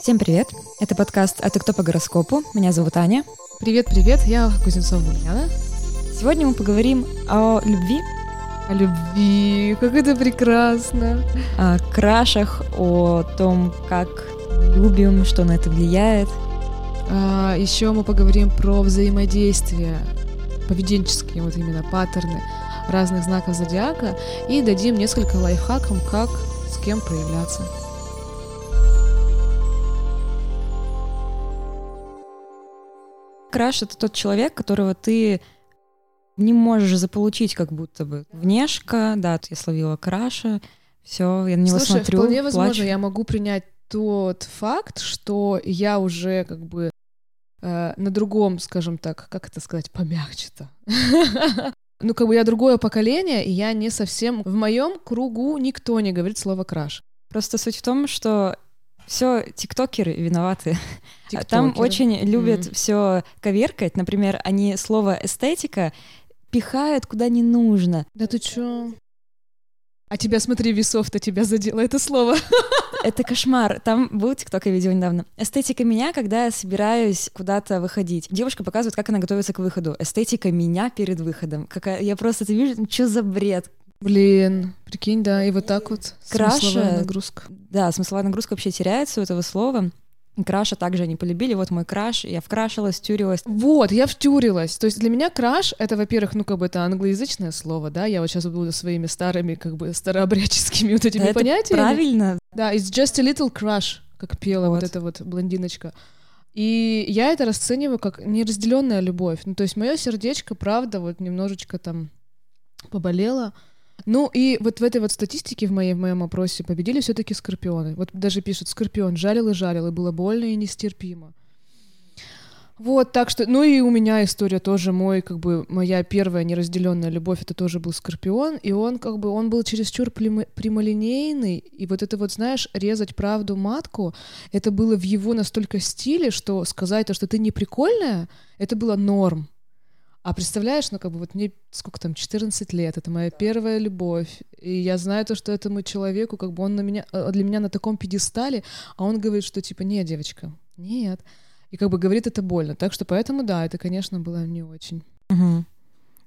Всем привет! Это подкаст «А ты кто по гороскопу?» Меня зовут Аня. Привет-привет, я Кузнецова Ульяна. Сегодня мы поговорим о любви, О любви, как это прекрасно. о крашах, о том, как любим, что на это влияет. А, еще мы поговорим про взаимодействие, поведенческие вот именно паттерны разных знаков зодиака и дадим несколько лайфхаков, как с кем проявляться. Краш — это тот человек, которого ты не можешь заполучить как будто бы. Внешка, да, я словила краша, все, я на него Слушай, смотрю, вполне возможно, плачу. я могу принять тот факт, что я уже как бы э, на другом, скажем так, как это сказать, помягче-то. Ну, как бы я другое поколение, и я не совсем... В моем кругу никто не говорит слово краш. Просто суть в том, что все тиктокеры виноваты. Там Тиктокеры. очень любят Мгм. все коверкать. Например, они слово эстетика пихают куда не нужно. Да ты чё? А тебя, смотри, весов-то тебя задело это слово. Это кошмар. Там был тикток, я видела недавно. Эстетика меня, когда я собираюсь куда-то выходить. Девушка показывает, как она готовится к выходу. Эстетика меня перед выходом. Какая... Я просто это вижу, что за бред? Блин, прикинь, да, и вот так вот Краша. смысловая нагрузка. Да, смысловая нагрузка вообще теряется у этого слова. И краша также они полюбили. Вот мой краш. Я вкрашилась, тюрилась. Вот, я втюрилась. То есть для меня краш — это, во-первых, ну, как бы это англоязычное слово, да, я вот сейчас буду своими старыми, как бы, старообрядческими вот этими это понятиями. правильно. Да, it's just a little crush, как пела вот, Вот. эта вот блондиночка. И я это расцениваю как неразделенная любовь. Ну, то есть мое сердечко, правда, вот немножечко там поболело. Ну и вот в этой вот статистике в моей в моем опросе победили все-таки скорпионы. Вот даже пишут скорпион жалил и жалил, и было больно и нестерпимо. Вот, так что, ну и у меня история тоже мой, как бы, моя первая неразделенная любовь, это тоже был Скорпион, и он, как бы, он был чересчур прямо- прямолинейный, и вот это вот, знаешь, резать правду матку, это было в его настолько стиле, что сказать то, что ты не прикольная, это было норм. А представляешь, ну как бы вот мне сколько там, 14 лет, это моя первая любовь, и я знаю то, что этому человеку, как бы он на меня, э, для меня на таком пьедестале, а он говорит, что типа, нет, девочка, нет. И как бы говорит это больно. Так что поэтому, да, это, конечно, было не очень. Мгм.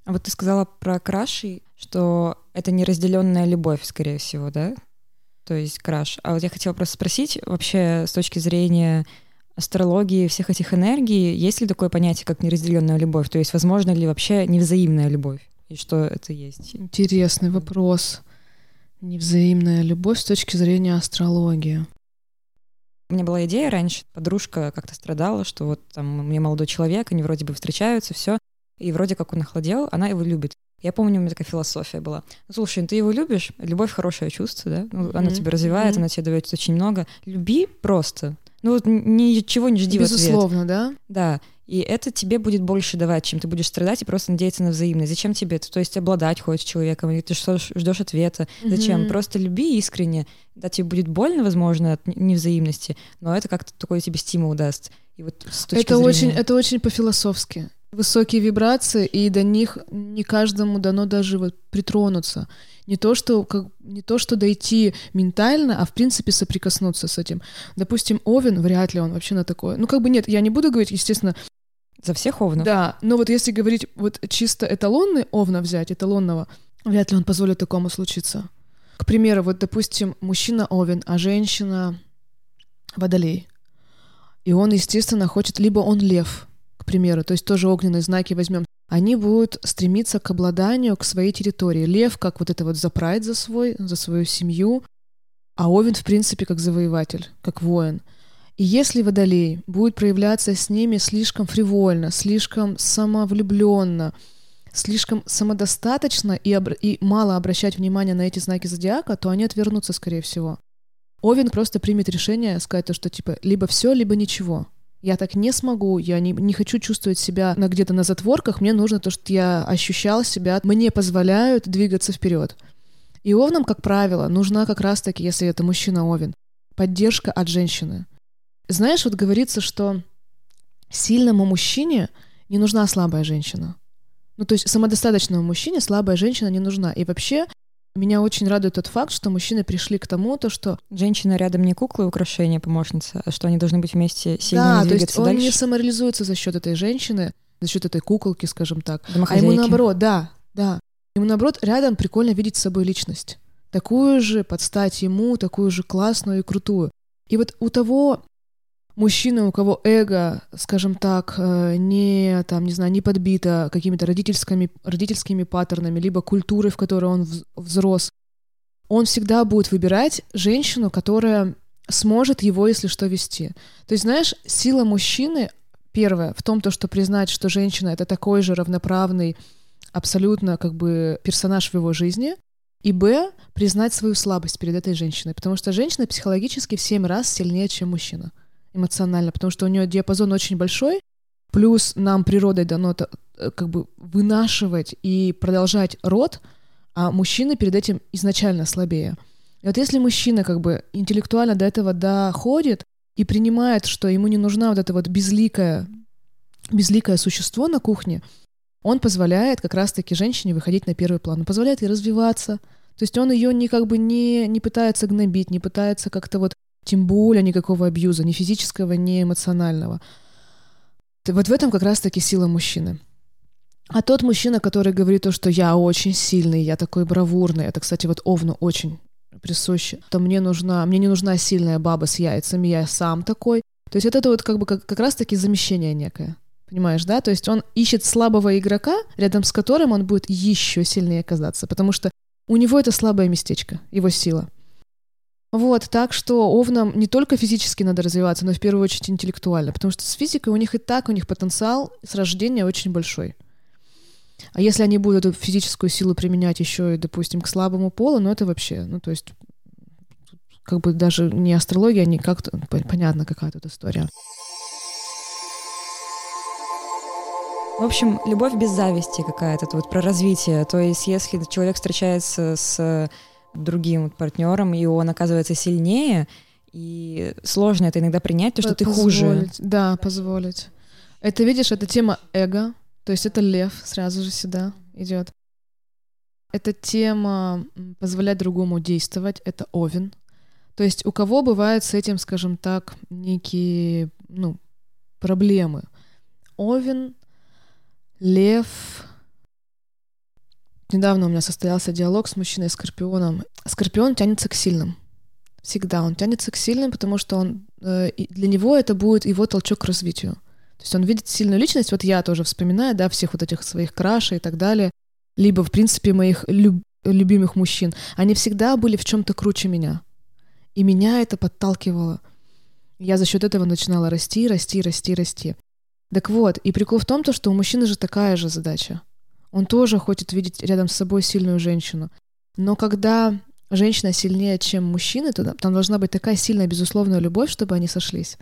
А вот ты сказала про краши, что это неразделенная любовь, скорее всего, да? То есть краш. А вот я хотела просто спросить, вообще с точки зрения астрологии всех этих энергий, есть ли такое понятие, как неразделенная любовь? То есть возможно ли вообще невзаимная любовь? И что это есть? Интересный вопрос. Невзаимная любовь с точки зрения астрологии. У меня была идея раньше, подружка как-то страдала, что вот там у меня молодой человек, они вроде бы встречаются, все, и вроде как он охладел, она его любит. Я помню, у меня такая философия была. Ну, слушай, ну ты его любишь, любовь хорошее чувство, да? Ну, Она Мгм. тебя развивает, Мгм. она тебе дает очень много. Люби просто. Ну вот ничего не жди в ответ. Безусловно, да? Да. И это тебе будет больше давать, чем ты будешь страдать и просто надеяться на взаимность. Зачем тебе это? То есть обладать хочешь человеком, или ты что ждешь ответа. Зачем? Мгм. Просто люби искренне. Да, тебе будет больно, возможно, от невзаимности, но это как-то такой тебе стимул даст. И вот с точки Это зрения... очень, это очень по-философски. Высокие вибрации, и до них не каждому дано даже вот притронуться. Не то, что, как, не то, что дойти ментально, а в принципе соприкоснуться с этим. Допустим, Овен, вряд ли он вообще на такое. Ну, как бы нет, я не буду говорить, естественно, За всех овнов? Да, но вот если говорить вот чисто эталонный овна взять, эталонного, вряд ли он позволит такому случиться. К примеру, вот, допустим, мужчина овен, а женщина водолей. И он, естественно, хочет, либо он лев, к примеру, то есть тоже огненные знаки возьмем. Они будут стремиться к обладанию, к своей территории. Лев как вот это вот за прайд за свой, за свою семью, а Овен, в принципе, как завоеватель, как воин. И если Водолей будет проявляться с ними слишком фривольно, слишком самовлюбленно, слишком самодостаточно и, обра- и мало обращать внимание на эти знаки зодиака, то они отвернутся, скорее всего. Овен просто примет решение сказать то, что типа либо все, либо ничего. Я так не смогу, я не, не хочу чувствовать себя на, где-то на затворках, мне нужно то, что я ощущал себя, мне позволяют двигаться вперед. И овнам, как правило, нужна как раз-таки, если это мужчина овен, поддержка от женщины. Знаешь, вот говорится, что сильному мужчине не нужна слабая женщина. Ну, то есть самодостаточному мужчине слабая женщина не нужна. И вообще меня очень радует тот факт, что мужчины пришли к тому, то, что... Женщина рядом не кукла и украшение, помощница, а что они должны быть вместе сильными Да, то есть он дальше. не самореализуется за счет этой женщины, за счет этой куколки, скажем так. А ему наоборот, да, да. Ему наоборот рядом прикольно видеть с собой личность. Такую же под стать ему, такую же классную и крутую. И вот у того мужчины, у кого эго, скажем так, э, не, там, не знаю, не подбито какими-то родительскими, родительскими паттернами, либо культурой, в которой он вз- взрос, он всегда будет выбирать женщину, которая сможет его, если что, вести. То есть, знаешь, сила мужчины, первое, в том, то, что признать, что женщина — это такой же равноправный, абсолютно как бы персонаж в его жизни, и б, признать свою слабость перед этой женщиной, потому что женщина психологически в 7 раз сильнее, чем мужчина эмоционально, потому что у нее диапазон очень большой, плюс нам природой дано э, как бы вынашивать и продолжать род, а мужчина перед этим изначально слабее. И вот если мужчина как бы интеллектуально до этого доходит и принимает, что ему не нужна вот это вот безликое, безликое существо на кухне, он позволяет как раз-таки женщине выходить на первый план, он позволяет ей развиваться. То есть он ее не как бы не, не пытается гнобить, не пытается как-то вот тем более никакого абьюза, ни физического, ни эмоционального. Вот в этом как раз-таки сила мужчины. А тот мужчина, который говорит то, что я очень сильный, я такой бравурный, это, кстати, вот Овну очень присуще, то мне нужна, мне не нужна сильная баба с яйцами, я сам такой. То есть это вот как бы как, как раз-таки замещение некое. Понимаешь, да? То есть он ищет слабого игрока, рядом с которым он будет еще сильнее казаться, потому что у него это слабое местечко, его сила. Вот, так что овнам не только физически надо развиваться, но в первую очередь интеллектуально, потому что с физикой у них и так, у них потенциал с рождения очень большой. А если они будут эту физическую силу применять еще и, допустим, к слабому полу, ну это вообще, ну то есть как бы даже не астрология, не как-то, понятно, какая тут история. В общем, любовь без зависти какая-то, вот про развитие. То есть, если человек встречается с другим партнером, и он оказывается сильнее, и сложно это иногда принять, то, что ты хуже. Да, позволить. Это, видишь, это тема эго, то есть это лев сразу же сюда идет. Это тема позволять другому действовать, это овен. То есть у кого бывают с этим, скажем так, некие, ну, проблемы. Овен, лев, Недавно у меня состоялся диалог с мужчиной-скорпионом. Скорпион тянется к сильным. Всегда он тянется к сильным, потому что он, э, для него это будет его толчок к развитию. То есть он видит сильную личность, вот я тоже вспоминаю, да, всех вот этих своих крашей и так далее, либо, в принципе, моих люб- любимых мужчин. Они всегда были в чем-то круче меня. И меня это подталкивало. Я за счет этого начинала расти, расти, расти, расти. Так вот, и прикол в том, то, что у мужчины же такая же задача. Он тоже хочет видеть рядом с собой сильную женщину. Но когда женщина сильнее, чем мужчина, то там должна быть такая сильная безусловная любовь, чтобы они сошлись.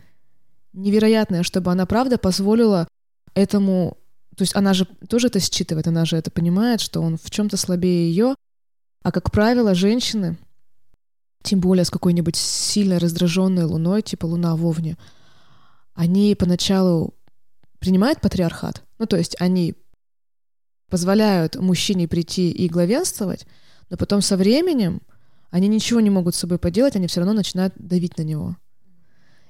Невероятная, чтобы она, правда, позволила этому... То есть она же тоже это считывает, она же это понимает, что он в чем-то слабее ее. А, как правило, женщины, тем более с какой-нибудь сильно раздраженной луной, типа луна в Овне, они поначалу принимают патриархат. Ну, то есть они позволяют мужчине прийти и главенствовать, но потом со временем они ничего не могут с собой поделать, они все равно начинают давить на него.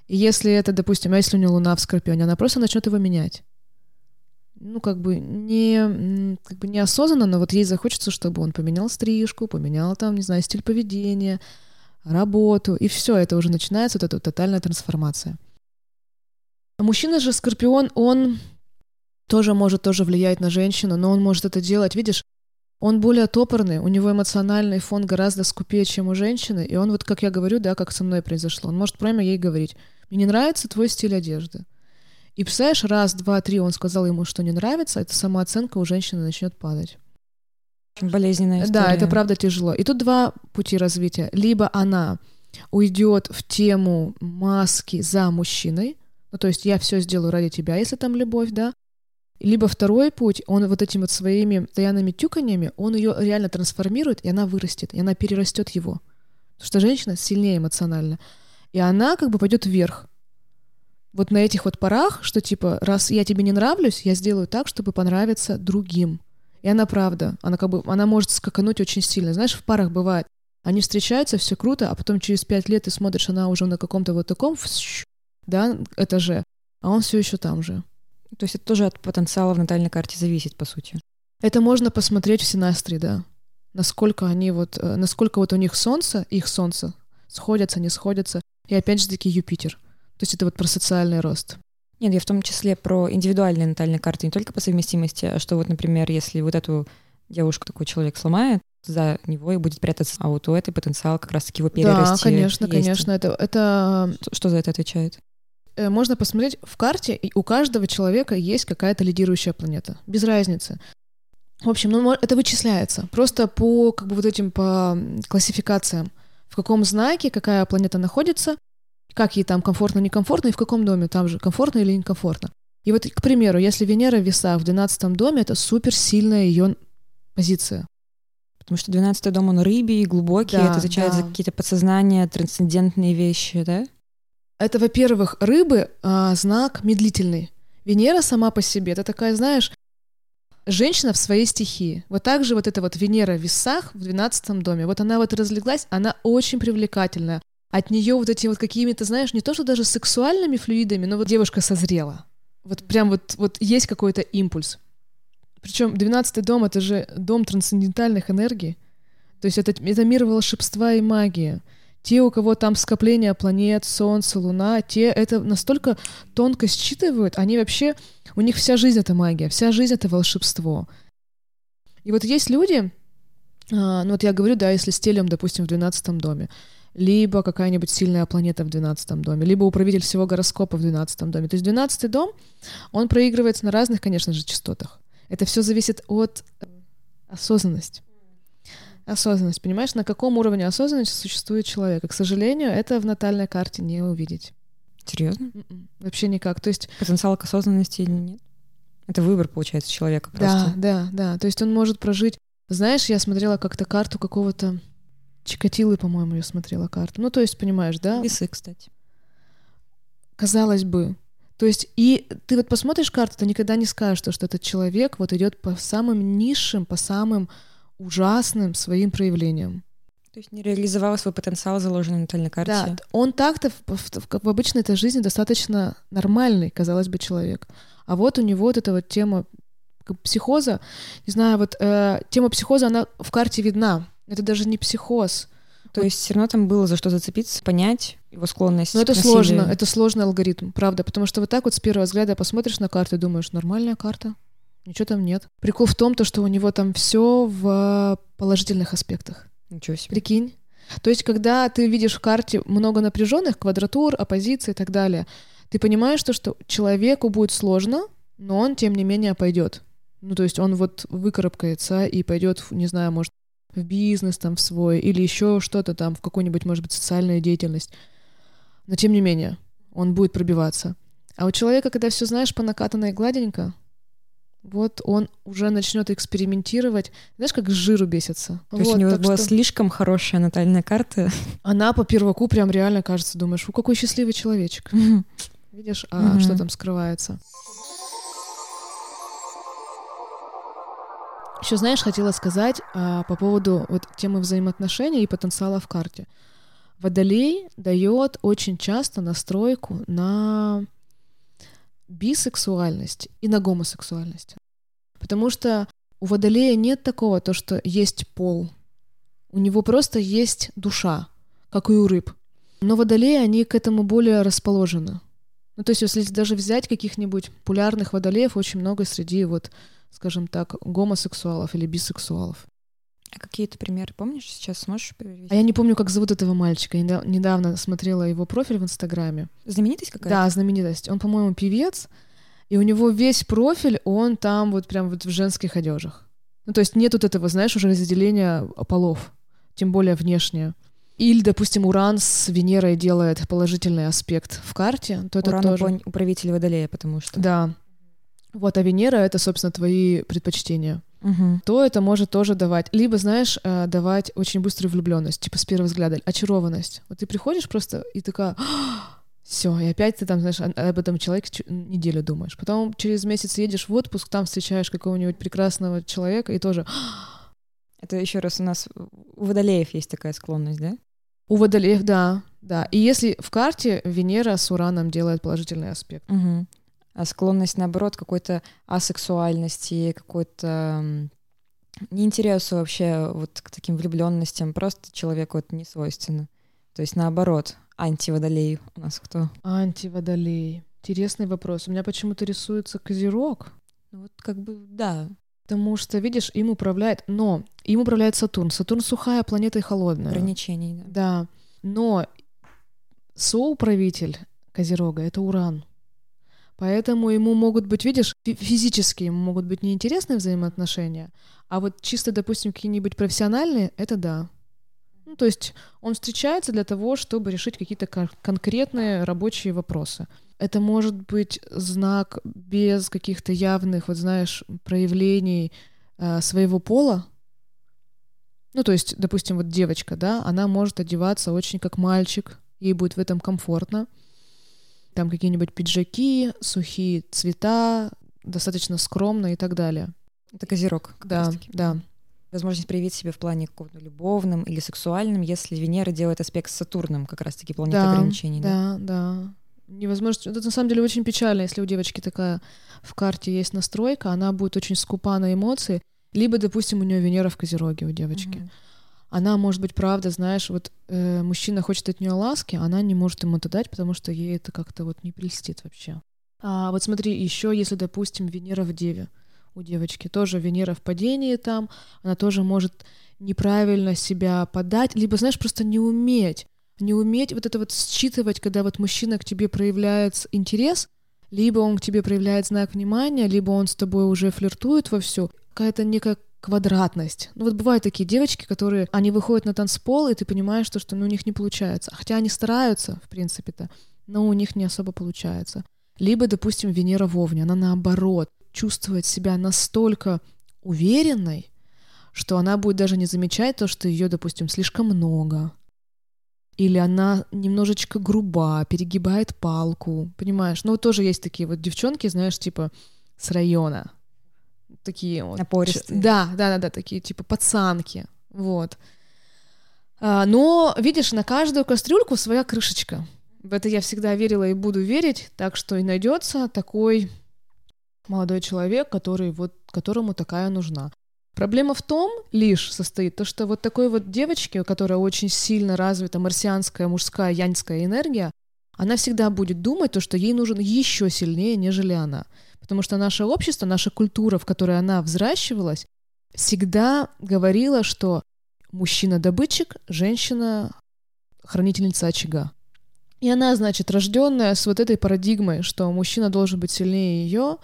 И если это, допустим, а если у нее луна в Скорпионе, она просто начнет его менять. Ну, как бы не, как бы неосознанно, но вот ей захочется, чтобы он поменял стрижку, поменял там, не знаю, стиль поведения, работу, и все, это уже начинается вот эта тотальная трансформация. А мужчина же Скорпион, он тоже может тоже влиять на женщину, но он может это делать, видишь, он более топорный, у него эмоциональный фон гораздо скупее, чем у женщины, и он вот, как я говорю, да, как со мной произошло, он может прямо ей говорить, мне не нравится твой стиль одежды. И представляешь, раз, два, три он сказал ему, что не нравится, эта самооценка у женщины начнет падать. Болезненная история. Да, это правда тяжело. И тут два пути развития. Либо она уйдет в тему маски за мужчиной, ну то есть я все сделаю ради тебя, если там любовь, да, либо второй путь, он вот этими вот своими постоянными тюканьями, он ее реально трансформирует, и она вырастет, и она перерастет его. Потому что женщина сильнее эмоционально. И она как бы пойдет вверх. Вот на этих вот порах, что типа, раз я тебе не нравлюсь, я сделаю так, чтобы понравиться другим. И она правда. Она как бы, она может скакануть очень сильно. Знаешь, в парах бывает. Они встречаются, все круто, а потом через пять лет ты смотришь, она уже на каком-то вот таком, да, этаже, а он все еще там же. То есть это тоже от потенциала в натальной карте зависит, по сути. Это можно посмотреть в Синастре, да. Насколько они вот, э, насколько вот у них Солнце, их Солнце, сходятся, не сходятся. И опять же таки Юпитер. То есть это вот про социальный рост. Нет, я в том числе про индивидуальные натальные карты, не только по совместимости, а что вот, например, если вот эту девушку такой человек сломает, за него и будет прятаться, а вот у этой потенциал как раз-таки его перерасти. Да, конечно, есть. конечно. Это, это... Что, что за это отвечает? Э, можно посмотреть в карте, и у каждого человека есть какая-то лидирующая планета. Без разницы. В общем, ну, это вычисляется. Просто по как бы вот этим по классификациям. В каком знаке какая планета находится, как ей там комфортно, некомфортно, и в каком доме там же комфортно или некомфортно. И вот, к примеру, если Венера в весах в 12 доме, это супер сильная ее позиция. Потому что 12 дом, он рыбий, глубокий, да, это отвечает да. за какие-то подсознания, трансцендентные вещи, да? Это, во-первых, рыбы а, знак медлительный. Венера сама по себе, это такая, знаешь, женщина в своей стихии. Вот так же вот эта вот Венера в весах в 12 доме, вот она вот разлеглась, она очень привлекательная. От нее вот эти вот какими-то, знаешь, не то что даже сексуальными флюидами, но вот девушка созрела. Вот прям вот, вот есть какой-то импульс. Причем 12 дом — это же дом трансцендентальных энергий. То есть это, это мир волшебства и магии. Те, у кого там скопление планет, Солнце, Луна, те это настолько тонко считывают, они вообще, у них вся жизнь — это магия, вся жизнь — это волшебство. И вот есть люди, а, ну вот я говорю, да, если с допустим, в 12 доме, либо какая-нибудь сильная планета в 12 доме, либо управитель всего гороскопа в 12 доме. То есть 12 дом, он проигрывается на разных, конечно же, частотах. Это все зависит от э, осознанности. Осознанность, понимаешь, на каком уровне осознанности существует человек. И, к сожалению, это в натальной карте не увидеть. Серьезно? М-м, вообще никак. То есть... Потенциала к осознанности нет? Это выбор, получается, человека просто. Да, да, да. То есть он может прожить... Знаешь, я смотрела как-то карту какого-то... Чикатилы, по-моему, я смотрела карту. Ну, то есть, понимаешь, да? Весы, кстати. Казалось бы, то есть, и ты вот посмотришь карту, ты никогда не скажешь, что, что этот человек вот идет по самым низшим, по самым ужасным своим проявлениям. То есть не реализовал свой потенциал, заложенный на натальной карте. Да, он так-то в, в, в обычной этой жизни достаточно нормальный, казалось бы, человек. А вот у него вот эта вот тема психоза, не знаю, вот э, тема психоза, она в карте видна. Это даже не психоз. То есть все равно там было за что зацепиться, понять его склонность. Но это сложно, это сложный алгоритм, правда, потому что вот так вот с первого взгляда посмотришь на карту и думаешь, нормальная карта, ничего там нет. Прикол в том, то, что у него там все в положительных аспектах. Ничего себе. Прикинь. То есть, когда ты видишь в карте много напряженных квадратур, оппозиций и так далее, ты понимаешь то, что человеку будет сложно, но он, тем не менее, пойдет. Ну, то есть он вот выкарабкается и пойдет, не знаю, может, в бизнес там в свой или еще что-то там, в какую-нибудь, может быть, социальную деятельность. Но тем не менее, он будет пробиваться. А у человека, когда все знаешь по накатанной гладенько, вот он уже начнет экспериментировать. Знаешь, как с жиру бесится. То вот, есть у него была что... слишком хорошая натальная карта. Она по первоку прям реально кажется, думаешь, у какой счастливый человечек. Видишь, а что там скрывается? Еще, знаешь, хотела сказать а, по поводу вот темы взаимоотношений и потенциала в карте. Водолей дает очень часто настройку на бисексуальность и на гомосексуальность. Потому что у Водолея нет такого, то, что есть пол. У него просто есть душа, как и у рыб. Но водолеи, они к этому более расположены. Ну, то есть, если даже взять каких-нибудь популярных водолеев, очень много среди вот скажем так, гомосексуалов или бисексуалов. А какие-то примеры помнишь сейчас сможешь привести? А я не помню, как зовут этого мальчика. Я недавно смотрела его профиль в Инстаграме. Знаменитость какая-то? Да, знаменитость. Он, по-моему, певец, и у него весь профиль, он там вот прям вот в женских одежах. Ну, то есть нет вот этого, знаешь, уже разделения полов, тем более внешнее. Или, допустим, Уран с Венерой делает положительный аспект в карте, то это Уран тоже... управитель Водолея, потому что... Да, вот, а Венера — это, собственно, твои предпочтения. Угу. То это может тоже давать. Либо, знаешь, э, давать очень быструю влюбленность, типа с первого взгляда, очарованность. Вот ты приходишь просто и такая, «А, Все, и опять ты там, знаешь, об этом человеке неделю думаешь. Потом через месяц едешь в отпуск, там встречаешь какого-нибудь прекрасного человека и тоже... Это еще раз у нас у водолеев есть такая склонность, да? У водолеев, да, да. И если в карте Венера с Ураном делает положительный аспект. Угу. А склонность, наоборот, какой-то асексуальности, какой-то неинтересу вообще вот к таким влюбленностям, просто человеку это не свойственно. То есть наоборот, антиводолей у нас кто? Антиводолей. Интересный вопрос. У меня почему-то рисуется Козерог. Ну вот как бы, да. Потому что, видишь, им управляет... Но им управляет Сатурн. Сатурн сухая планета и холодная. Ограничений, да. Да. Но соуправитель Козерога — это Уран. Поэтому ему могут быть, видишь, физически ему могут быть неинтересные взаимоотношения, а вот чисто, допустим, какие-нибудь профессиональные — это да. Ну, то есть он встречается для того, чтобы решить какие-то кон- конкретные рабочие вопросы. Это может быть знак без каких-то явных, вот знаешь, проявлений э, своего пола. Ну, то есть, допустим, вот девочка, да, она может одеваться очень как мальчик, ей будет в этом комфортно. Там какие-нибудь пиджаки, сухие цвета, достаточно скромно и так далее. Это козерог. Да, да возможность проявить себя в плане каком-то любовном или сексуальном, если Венера делает аспект с Сатурном, как раз-таки планета да, ограничений. Да, да, да. Невозможно. Это на самом деле очень печально, если у девочки такая в карте есть настройка, она будет очень скупа на эмоции, либо, допустим, у нее Венера в Козероге у девочки. Угу. Она может быть, правда, знаешь, вот э, мужчина хочет от нее ласки, а она не может ему это дать, потому что ей это как-то вот не прельстит вообще. А вот смотри, еще если, допустим, Венера в Деве, у девочки. Тоже Венера в падении там, она тоже может неправильно себя подать, либо, знаешь, просто не уметь. Не уметь вот это вот считывать, когда вот мужчина к тебе проявляет интерес, либо он к тебе проявляет знак внимания, либо он с тобой уже флиртует во все. Какая-то некая квадратность. Ну вот бывают такие девочки, которые, они выходят на танцпол, и ты понимаешь, что, что ну, у них не получается. Хотя они стараются, в принципе-то, но у них не особо получается. Либо, допустим, Венера в Овне, она наоборот чувствовать себя настолько уверенной, что она будет даже не замечать то, что ее, допустим, слишком много. Или она немножечко груба, перегибает палку, понимаешь? Ну, тоже есть такие вот девчонки, знаешь, типа с района. Такие вот. Напористые. Да, да, да, да, такие типа пацанки. Вот. А, но, видишь, на каждую кастрюльку своя крышечка. В это я всегда верила и буду верить, так что и найдется такой молодой человек, который вот, которому такая нужна. Проблема в том лишь состоит, то, что вот такой вот девочке, у которой очень сильно развита марсианская мужская яньская энергия, она всегда будет думать то, что ей нужен еще сильнее, нежели она. Потому что наше общество, наша культура, в которой она взращивалась, всегда говорила, что мужчина-добытчик, женщина хранительница очага. И она, значит, рожденная с вот этой парадигмой, что мужчина должен быть сильнее ее,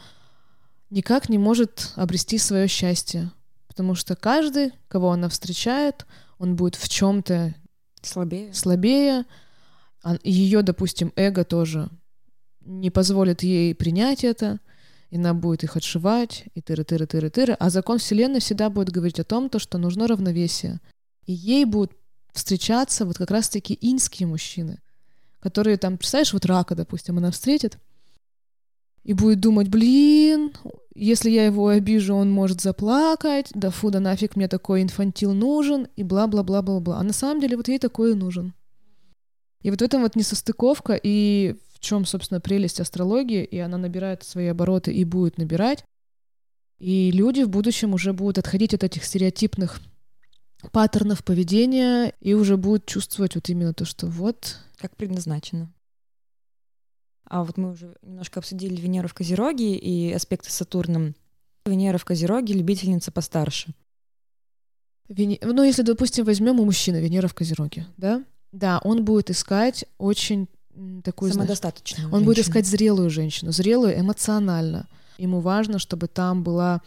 никак не может обрести свое счастье. Потому что каждый, кого она встречает, он будет в чем-то слабее. слабее. А ее, допустим, эго тоже не позволит ей принять это, и она будет их отшивать, и тыры-тыры-тыры-тыры. А закон Вселенной всегда будет говорить о том, то, что нужно равновесие. И ей будут встречаться вот как раз-таки инские мужчины, которые там, представляешь, вот рака, допустим, она встретит, и будет думать, блин, если я его обижу, он может заплакать, да фу, да нафиг мне такой инфантил нужен, и бла-бла-бла-бла-бла. А на самом деле вот ей такое и нужен. И вот в этом вот несостыковка, и чем, собственно, прелесть астрологии, и она набирает свои обороты и будет набирать. И люди в будущем уже будут отходить от этих стереотипных паттернов поведения и уже будут чувствовать вот именно то, что вот... Как предназначено. А вот мы уже немножко обсудили Венеру в Козероге и аспекты с Сатурном. Венера в Козероге — любительница постарше. Вене... Ну, если, допустим, возьмем у мужчины Венера в Козероге, да? Да, он будет искать очень такую... Самодостаточную Он женщину. будет искать зрелую женщину, зрелую эмоционально. Ему важно, чтобы там была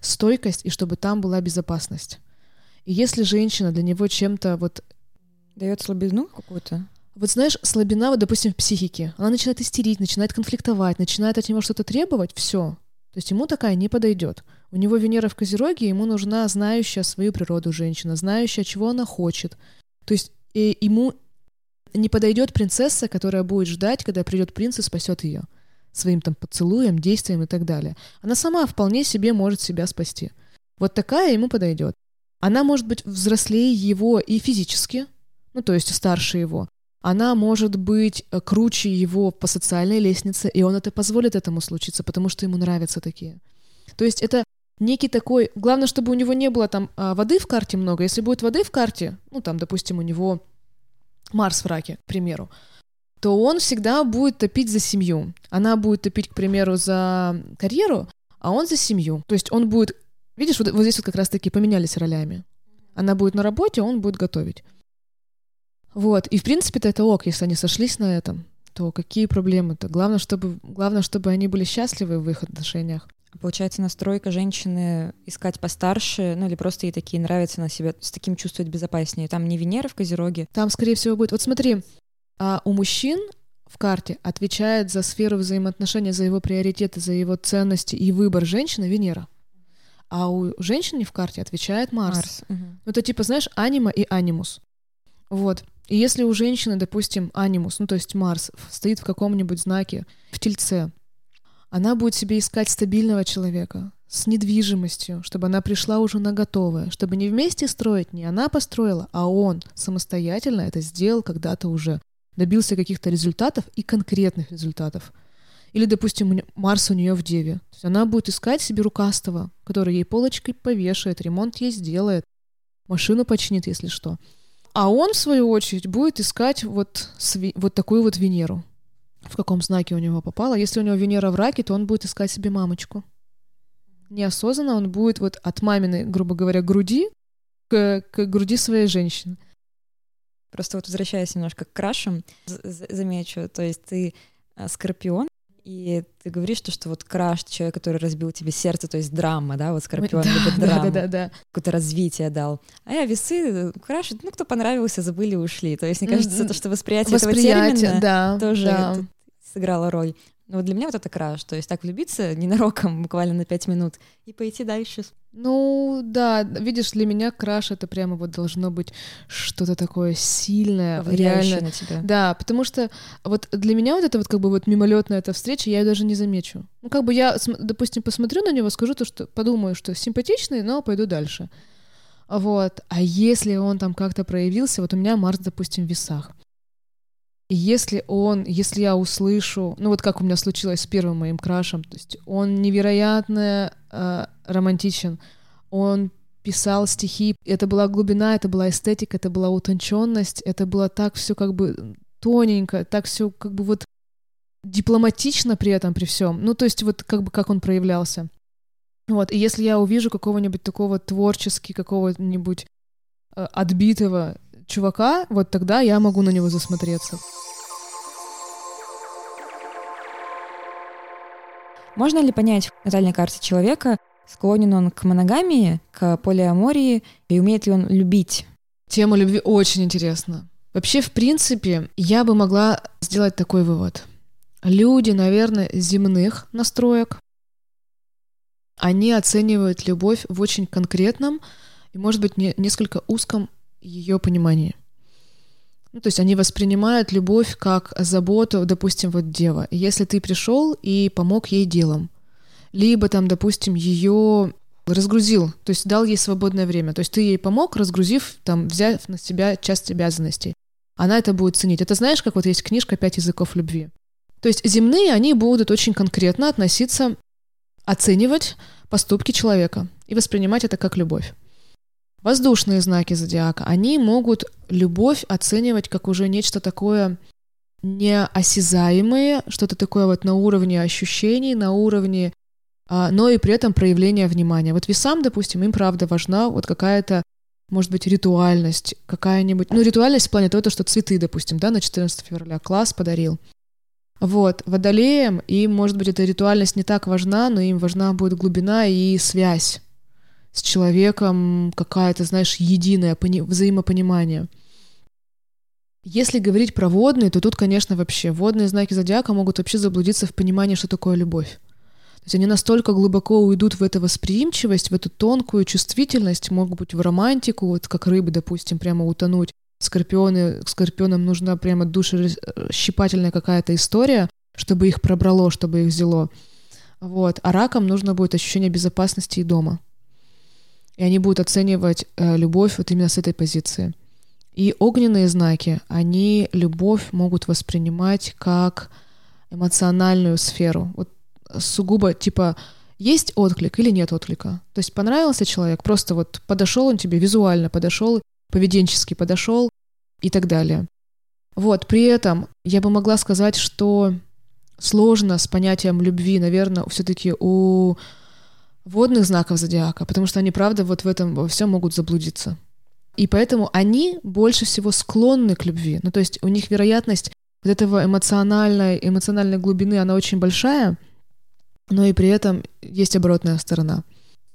стойкость и чтобы там была безопасность. И если женщина для него чем-то вот... Дает слабину какую-то? Вот знаешь, слабина, вот, допустим, в психике, она начинает истерить, начинает конфликтовать, начинает от него что-то требовать, все. То есть ему такая не подойдет. У него Венера в Козероге, ему нужна знающая свою природу женщина, знающая, чего она хочет. То есть и ему Не подойдет принцесса, которая будет ждать, когда придет принц и спасет ее своим там поцелуем, действием и так далее. Она сама вполне себе может себя спасти. Вот такая ему подойдет. Она может быть взрослее его и физически, ну то есть старше его. Она может быть э, круче его по социальной лестнице, и он это позволит этому случиться, потому что ему нравятся такие. То есть это некий такой... Главное, чтобы у него не было там а, воды в карте много. Если будет воды в карте, ну там, допустим, у него Марс в раке, к примеру, то он всегда будет топить за семью. Она будет топить, к примеру, за карьеру, а он за семью. То есть он будет... Видишь, вот, вот здесь вот как раз-таки поменялись ролями. Она будет на работе, он будет готовить. Вот. И, в принципе-то, это ок, если они сошлись на этом, то какие проблемы-то? Главное, чтобы, главное, чтобы они были счастливы в их отношениях. Получается, настройка женщины искать постарше, ну или просто ей такие нравятся на себя, с таким чувствовать безопаснее. Там не Венера в Козероге. Там, скорее всего, будет... Вот смотри, а у мужчин в карте отвечает за сферу взаимоотношений, за его приоритеты, за его ценности и выбор женщины Венера. А у женщины в карте отвечает Марс. Марс угу. Ну, это типа, знаешь, анима и анимус. Вот. И если у женщины, допустим, анимус, ну то есть Марс, стоит в каком-нибудь знаке в тельце, она будет себе искать стабильного человека с недвижимостью, чтобы она пришла уже на готовое, чтобы не вместе строить, не она построила, а он самостоятельно это сделал когда-то уже, добился каких-то результатов и конкретных результатов. Или, допустим, Марс у нее в Деве. То есть она будет искать себе рукастого, который ей полочкой повешает, ремонт ей сделает, машину починит, если что. А он, в свою очередь, будет искать вот, вот такую вот Венеру в каком знаке у него попало. Если у него Венера в раке, то он будет искать себе мамочку. Неосознанно он будет вот от маминой, грубо говоря, груди к, к груди своей женщины. Просто вот возвращаясь немножко к крашам, замечу, то есть ты а, скорпион, и ты говоришь, что, что вот краш, человек, который разбил тебе сердце, то есть драма, да, вот Скорпион да, любит драму, да, да, да. какое-то развитие дал. А я весы, краш, ну, кто понравился, забыли, ушли. То есть, мне кажется, то, что восприятие, восприятие этого термина да, тоже да. Сыграло роль. Но вот для меня вот это краш, то есть так влюбиться ненароком буквально на пять минут и пойти дальше. Ну да, видишь, для меня краш это прямо вот должно быть что-то такое сильное, реально. на тебя. Да, потому что вот для меня вот это вот как бы вот мимолетная эта встреча, я ее даже не замечу. Ну как бы я, допустим, посмотрю на него, скажу то, что подумаю, что симпатичный, но пойду дальше. Вот. А если он там как-то проявился, вот у меня Марс, допустим, в весах если он, если я услышу, ну вот как у меня случилось с первым моим крашем, то есть он невероятно э, романтичен, он писал стихи, это была глубина, это была эстетика, это была утонченность, это было так все как бы тоненько, так все как бы вот дипломатично при этом, при всем. Ну, то есть вот как бы как он проявлялся. Вот, и если я увижу какого-нибудь такого творчески, какого-нибудь э, отбитого чувака, вот тогда я могу на него засмотреться. Можно ли понять в натальной карте человека, склонен он к моногамии, к полиамории, и умеет ли он любить? Тема любви очень интересна. Вообще, в принципе, я бы могла сделать такой вывод. Люди, наверное, земных настроек, они оценивают любовь в очень конкретном и, может быть, не, несколько узком ее понимании. Ну, то есть они воспринимают любовь как заботу, допустим, вот дева. Если ты пришел и помог ей делом, либо там, допустим, ее разгрузил, то есть дал ей свободное время, то есть ты ей помог, разгрузив, там, взяв на себя часть обязанностей. Она это будет ценить. Это знаешь, как вот есть книжка «Пять языков любви». То есть земные, они будут очень конкретно относиться, оценивать поступки человека и воспринимать это как любовь. Воздушные знаки зодиака, они могут любовь оценивать как уже нечто такое неосязаемое, что-то такое вот на уровне ощущений, на уровне, а, но и при этом проявления внимания. Вот весам, допустим, им правда важна вот какая-то, может быть, ритуальность, какая-нибудь, ну, ритуальность в плане того, что цветы, допустим, да, на 14 февраля класс подарил. Вот, водолеям им, может быть, эта ритуальность не так важна, но им важна будет глубина и связь с человеком какая-то, знаешь, единое взаимопонимание. Если говорить про водные, то тут, конечно, вообще водные знаки зодиака могут вообще заблудиться в понимании, что такое любовь. То есть они настолько глубоко уйдут в эту восприимчивость, в эту тонкую чувствительность, могут быть в романтику, вот как рыбы, допустим, прямо утонуть, Скорпионы, скорпионам нужна прямо душещипательная какая-то история, чтобы их пробрало, чтобы их взяло. Вот. А ракам нужно будет ощущение безопасности и дома. И они будут оценивать э, любовь вот именно с этой позиции. И огненные знаки, они любовь могут воспринимать как эмоциональную сферу. Вот сугубо типа есть отклик или нет отклика. То есть понравился человек, просто вот подошел он тебе визуально, подошел, поведенчески подошел и так далее. Вот, при этом я бы могла сказать, что сложно с понятием любви, наверное, все-таки у водных знаков зодиака, потому что они, правда, вот в этом во всем могут заблудиться. И поэтому они больше всего склонны к любви. Ну, то есть у них вероятность вот этого эмоциональной, эмоциональной глубины, она очень большая, но и при этом есть оборотная сторона.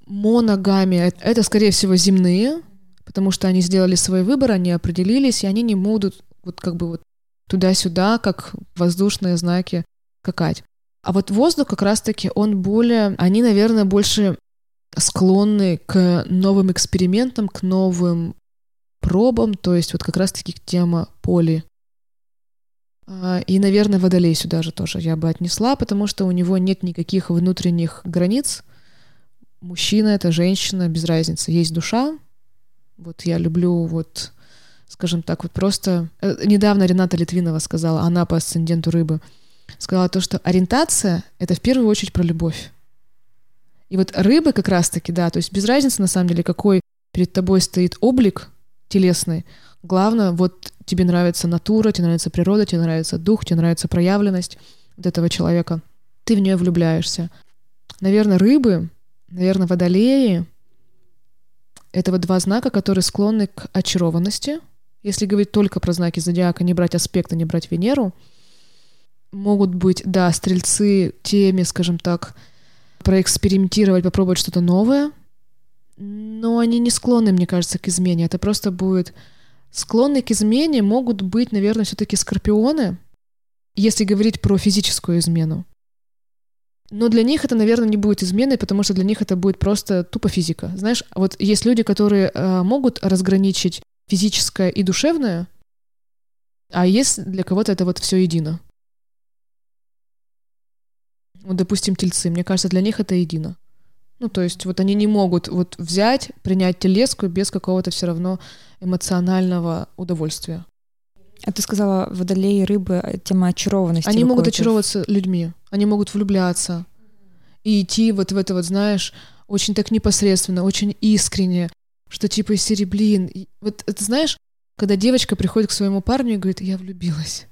Моногами — это, скорее всего, земные, потому что они сделали свой выбор, они определились, и они не будут вот как бы вот туда-сюда, как воздушные знаки, скакать. А вот воздух как раз-таки, он более... Они, наверное, больше склонны к новым экспериментам, к новым пробам, то есть вот как раз-таки тема поли. А, и, наверное, водолей сюда же тоже я бы отнесла, потому что у него нет никаких внутренних границ. Мужчина — это женщина, без разницы. Есть душа. Вот я люблю вот, скажем так, вот просто... Э, недавно Рената Литвинова сказала, она по асценденту рыбы, сказала то, что ориентация — это в первую очередь про любовь. И вот рыбы как раз-таки, да, то есть без разницы на самом деле, какой перед тобой стоит облик телесный, главное, вот тебе нравится натура, тебе нравится природа, тебе нравится дух, тебе нравится проявленность вот этого человека, ты в нее влюбляешься. Наверное, рыбы, наверное, водолеи — это вот два знака, которые склонны к очарованности. Если говорить только про знаки зодиака, не брать аспекты, не брать Венеру, могут быть, да, стрельцы теми, скажем так, проэкспериментировать, попробовать что-то новое, но они не склонны, мне кажется, к измене. Это просто будет... Склонны к измене могут быть, наверное, все-таки скорпионы, если говорить про физическую измену. Но для них это, наверное, не будет изменой, потому что для них это будет просто тупо физика. Знаешь, вот есть люди, которые э, могут разграничить физическое и душевное, а есть для кого-то это вот все едино. Вот, допустим, тельцы, мне кажется, для них это едино. Ну, то есть вот они не могут вот взять, принять телеску без какого-то все равно эмоционального удовольствия. А ты сказала, водолеи, рыбы, э, тема очарованности. Они могут очаровываться людьми, они могут влюбляться и идти вот в это вот, знаешь, очень так непосредственно, очень искренне, что типа из серии, блин, вот это знаешь, когда девочка приходит к своему парню и говорит, я влюбилась.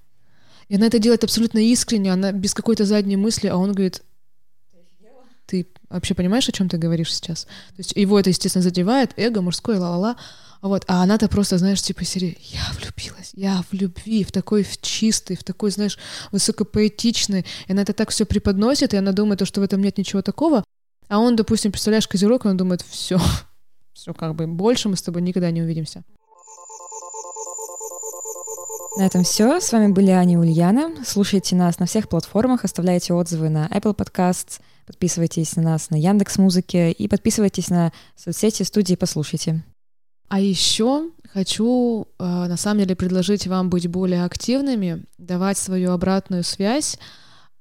И она это делает абсолютно искренне, она без какой-то задней мысли, а он говорит, ты вообще понимаешь, о чем ты говоришь сейчас? То есть его это, естественно, задевает, эго мужское, ла-ла-ла. Вот, а она-то просто, знаешь, типа серии, я влюбилась, я в любви, в такой в чистый, в такой, знаешь, высокопоэтичный. И она это так все преподносит, и она думает, что в этом нет ничего такого. А он, допустим, представляешь, козерог, и он думает, все, все как бы, больше мы с тобой никогда не увидимся. На этом все. С вами были Аня и Ульяна. Слушайте нас на всех платформах, оставляйте отзывы на Apple Podcasts, подписывайтесь на нас на Яндекс Музыке и подписывайтесь на соцсети студии «Послушайте». А еще хочу, э, на самом деле, предложить вам быть более активными, давать свою обратную связь.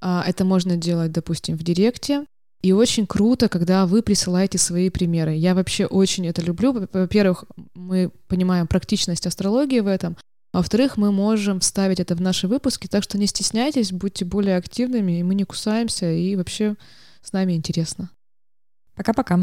А, это можно делать, допустим, в Директе. И очень круто, когда вы присылаете свои примеры. Я вообще очень это люблю. Во-первых, мы понимаем практичность астрологии в этом. Во-вторых, мы можем вставить это в наши выпуски, так что не стесняйтесь, будьте более активными, и мы не кусаемся, и вообще с нами интересно. Пока-пока.